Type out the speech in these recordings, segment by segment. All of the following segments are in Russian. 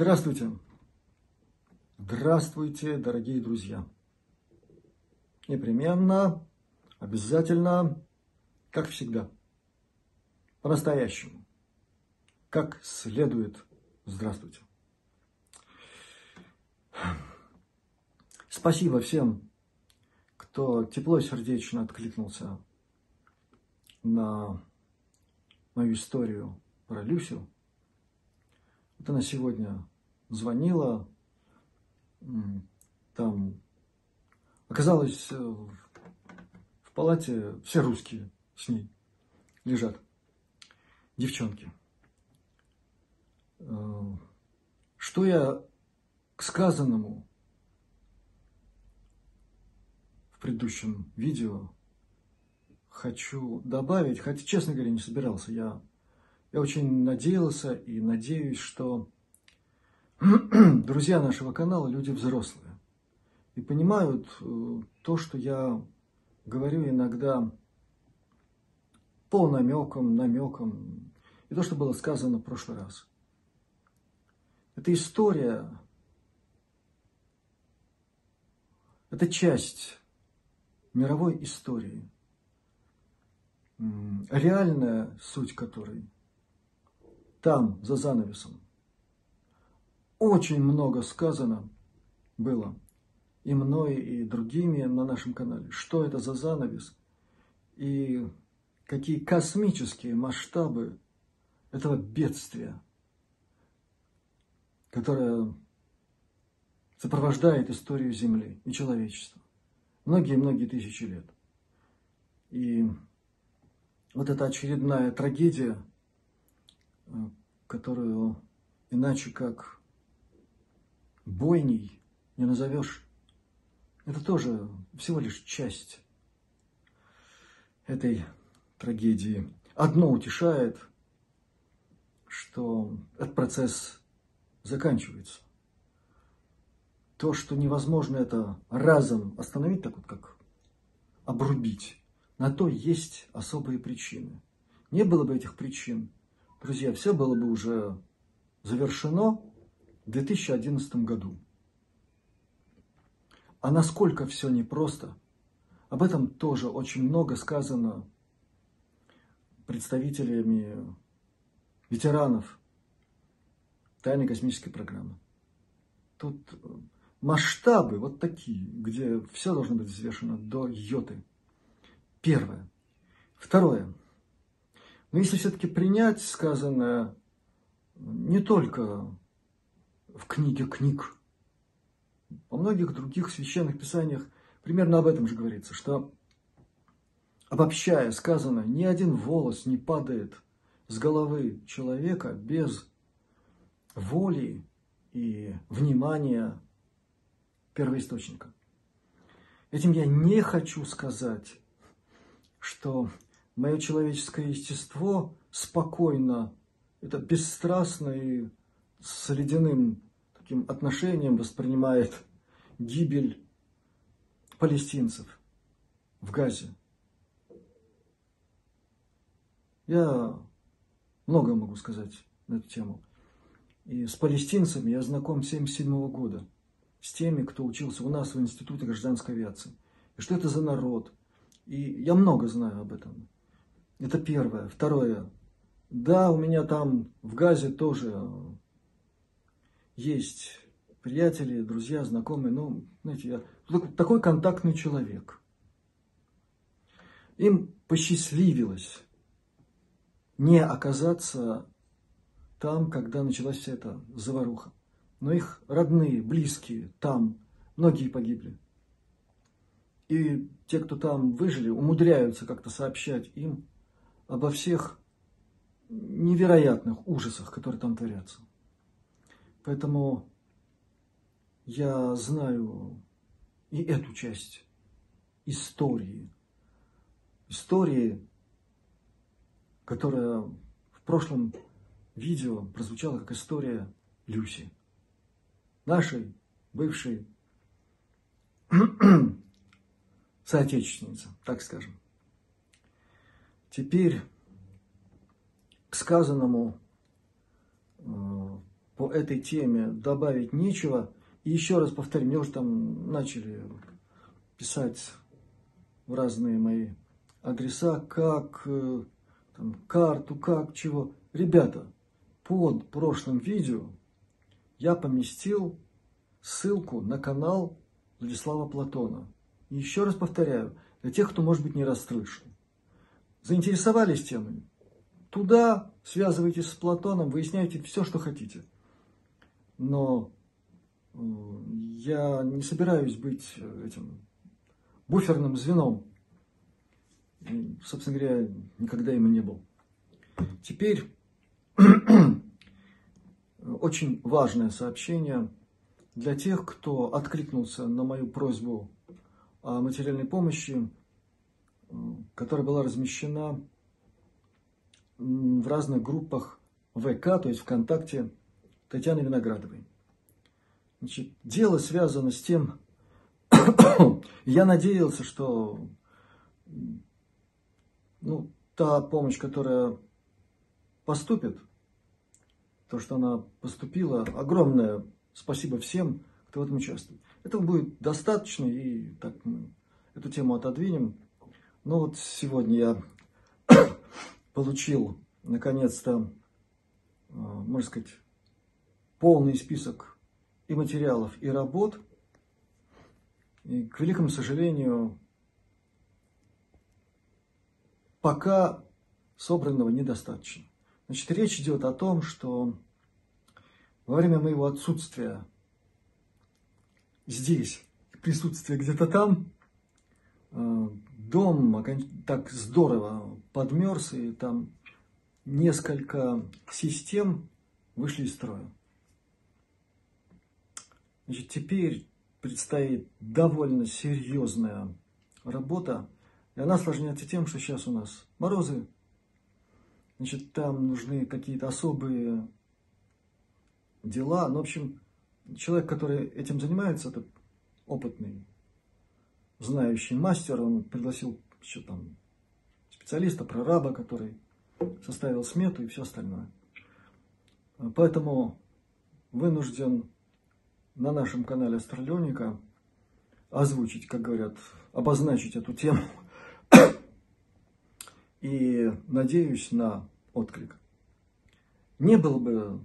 Здравствуйте! Здравствуйте, дорогие друзья! Непременно, обязательно, как всегда, по-настоящему, как следует здравствуйте. Спасибо всем, кто тепло и сердечно откликнулся на мою историю про Люсю. Вот она сегодня звонила, там оказалось э, в палате все русские с ней лежат, девчонки. Э, что я к сказанному в предыдущем видео хочу добавить, хотя, честно говоря, не собирался, я я очень надеялся и надеюсь, что друзья нашего канала люди взрослые и понимают э, то, что я говорю иногда по намекам, намекам, и то, что было сказано в прошлый раз. Это история, это часть мировой истории, реальная суть которой – там, за занавесом. Очень много сказано было и мной, и другими на нашем канале, что это за занавес и какие космические масштабы этого бедствия, которое сопровождает историю Земли и человечества многие-многие тысячи лет. И вот эта очередная трагедия – которую иначе как бойней не назовешь. Это тоже всего лишь часть этой трагедии. Одно утешает, что этот процесс заканчивается. То, что невозможно это разом остановить, так вот как обрубить, на то есть особые причины. Не было бы этих причин, Друзья, все было бы уже завершено в 2011 году. А насколько все непросто, об этом тоже очень много сказано представителями ветеранов тайной космической программы. Тут масштабы вот такие, где все должно быть взвешено до йоты. Первое. Второе. Но если все-таки принять сказанное не только в книге книг, во многих других священных писаниях примерно об этом же говорится, что обобщая сказанное, ни один волос не падает с головы человека без воли и внимания первоисточника. Этим я не хочу сказать, что мое человеческое естество спокойно, это бесстрастно и с ледяным таким отношением воспринимает гибель палестинцев в Газе. Я много могу сказать на эту тему. И с палестинцами я знаком с 1977 года, с теми, кто учился у нас в Институте гражданской авиации. И что это за народ. И я много знаю об этом. Это первое. Второе. Да, у меня там в Газе тоже есть приятели, друзья, знакомые. Ну, знаете, я такой контактный человек. Им посчастливилось не оказаться там, когда началась вся эта заваруха. Но их родные, близкие там, многие погибли. И те, кто там выжили, умудряются как-то сообщать им обо всех невероятных ужасах, которые там творятся. Поэтому я знаю и эту часть истории. Истории, которая в прошлом видео прозвучала как история Люси. Нашей бывшей соотечественницы, так скажем. Теперь к сказанному по этой теме добавить нечего. И еще раз повторю, мне уже там начали писать в разные мои адреса, как э, там, карту, как, чего. Ребята, под прошлым видео я поместил ссылку на канал Владислава Платона. И еще раз повторяю, для тех, кто, может быть, не расслышал. Заинтересовались темой? Туда связывайтесь с Платоном, выясняйте все, что хотите. Но э, я не собираюсь быть этим буферным звеном. Собственно говоря, никогда им и не был. Теперь очень важное сообщение для тех, кто откликнулся на мою просьбу о материальной помощи, которая была размещена в разных группах ВК, то есть ВКонтакте Татьяны Виноградовой. Значит, дело связано с тем, я надеялся, что ну, та помощь, которая поступит, то, что она поступила, огромное спасибо всем, кто в этом участвует. Этого будет достаточно, и так мы эту тему отодвинем. Но вот сегодня я получил, наконец-то, э, можно сказать, полный список и материалов, и работ. И, к великому сожалению, пока собранного недостаточно. Значит, речь идет о том, что во время моего отсутствия здесь, присутствия где-то там, э, дом так здорово подмерз, и там несколько систем вышли из строя. Значит, теперь предстоит довольно серьезная работа, и она осложняется тем, что сейчас у нас морозы, значит, там нужны какие-то особые дела. Ну, в общем, человек, который этим занимается, это опытный, знающий мастер, он пригласил еще там специалиста, прораба, который составил смету и все остальное. Поэтому вынужден на нашем канале Астралионика озвучить, как говорят, обозначить эту тему. И надеюсь на отклик. Не было бы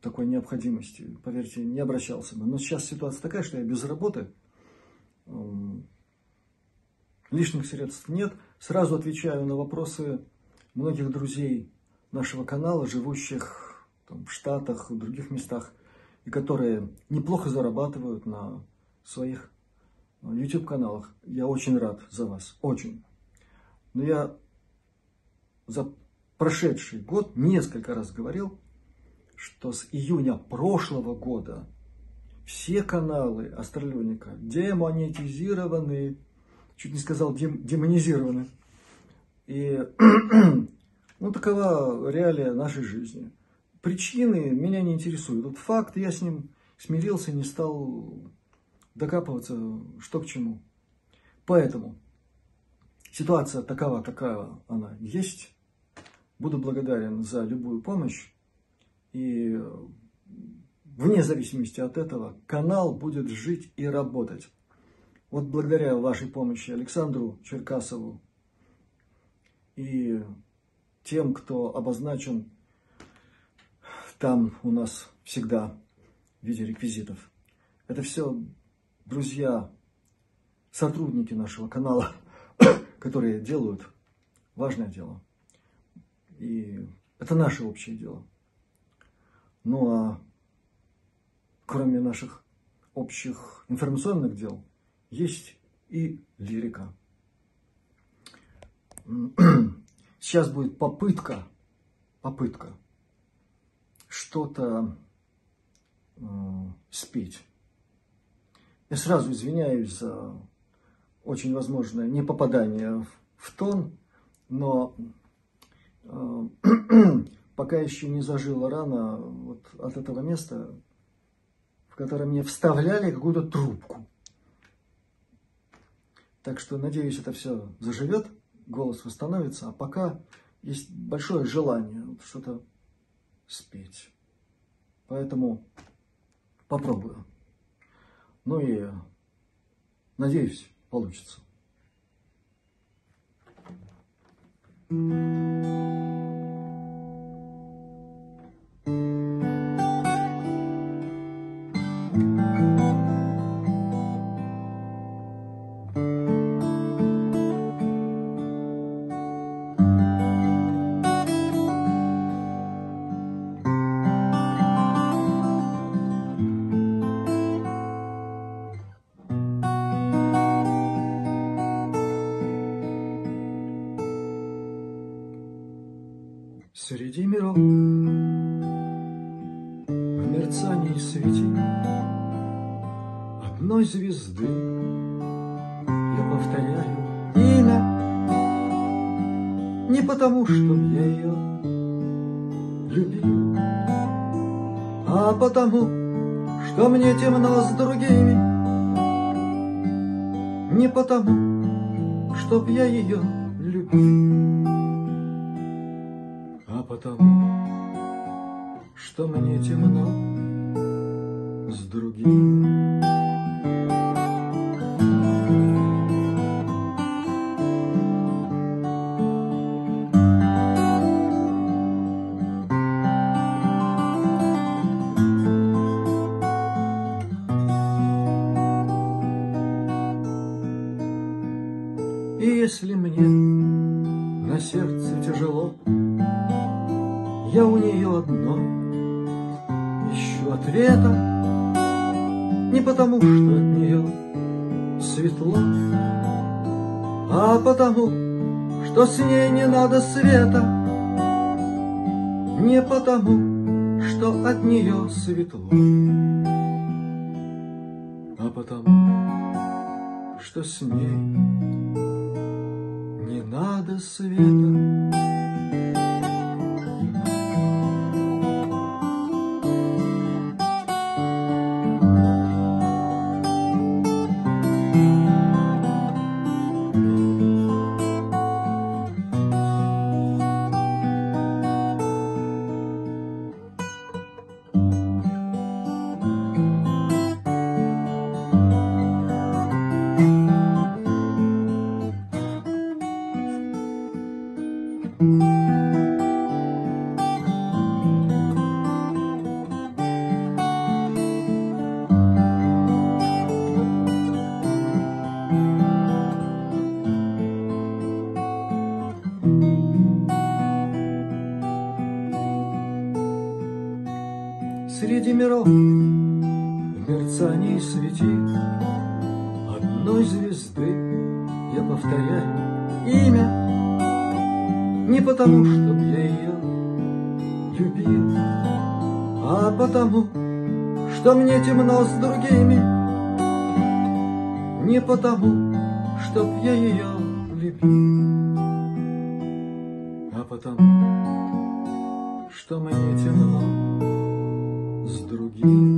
такой необходимости, поверьте, не обращался бы. Но сейчас ситуация такая, что я без работы, лишних средств нет. Сразу отвечаю на вопросы многих друзей нашего канала, живущих там, в Штатах, в других местах, и которые неплохо зарабатывают на своих э, YouTube-каналах. Я очень рад за вас, очень. Но я за прошедший год несколько раз говорил, что с июня прошлого года все каналы Астралионика демонетизированы, чуть не сказал дем, демонизированы. И ну, такова реалия нашей жизни. Причины меня не интересуют. Вот факт, я с ним смирился, не стал докапываться, что к чему. Поэтому ситуация такова, какая она есть. Буду благодарен за любую помощь. И вне зависимости от этого канал будет жить и работать. Вот благодаря вашей помощи Александру Черкасову и тем, кто обозначен там у нас всегда в виде реквизитов. Это все друзья, сотрудники нашего канала, которые делают важное дело. И это наше общее дело. Ну а кроме наших общих информационных дел, есть и лирика. Сейчас будет попытка, попытка что-то э, спеть. Я сразу извиняюсь за очень возможное непопадание в тон, но э, пока еще не зажила рана вот от этого места, в которое мне вставляли какую-то трубку. Так что, надеюсь, это все заживет, голос восстановится, а пока есть большое желание что-то спеть. Поэтому попробую. Ну и надеюсь, получится. Среди Одной звезды я повторяю имя Не потому, что я ее любил А потому, что мне темно с другими Не потому, чтоб я ее любил а потому, что мне темно с другим. Я у нее одно ищу ответа, Не потому, что от нее светло, А потому, что с ней не надо света, Не потому, что от нее светло, А потому, что с ней не надо света. Мерцании светит Одной звезды я повторяю имя Не потому, чтоб я ее любил А потому, что мне темно с другими Не потому, чтоб я ее любил А потому, что мне темно с другим.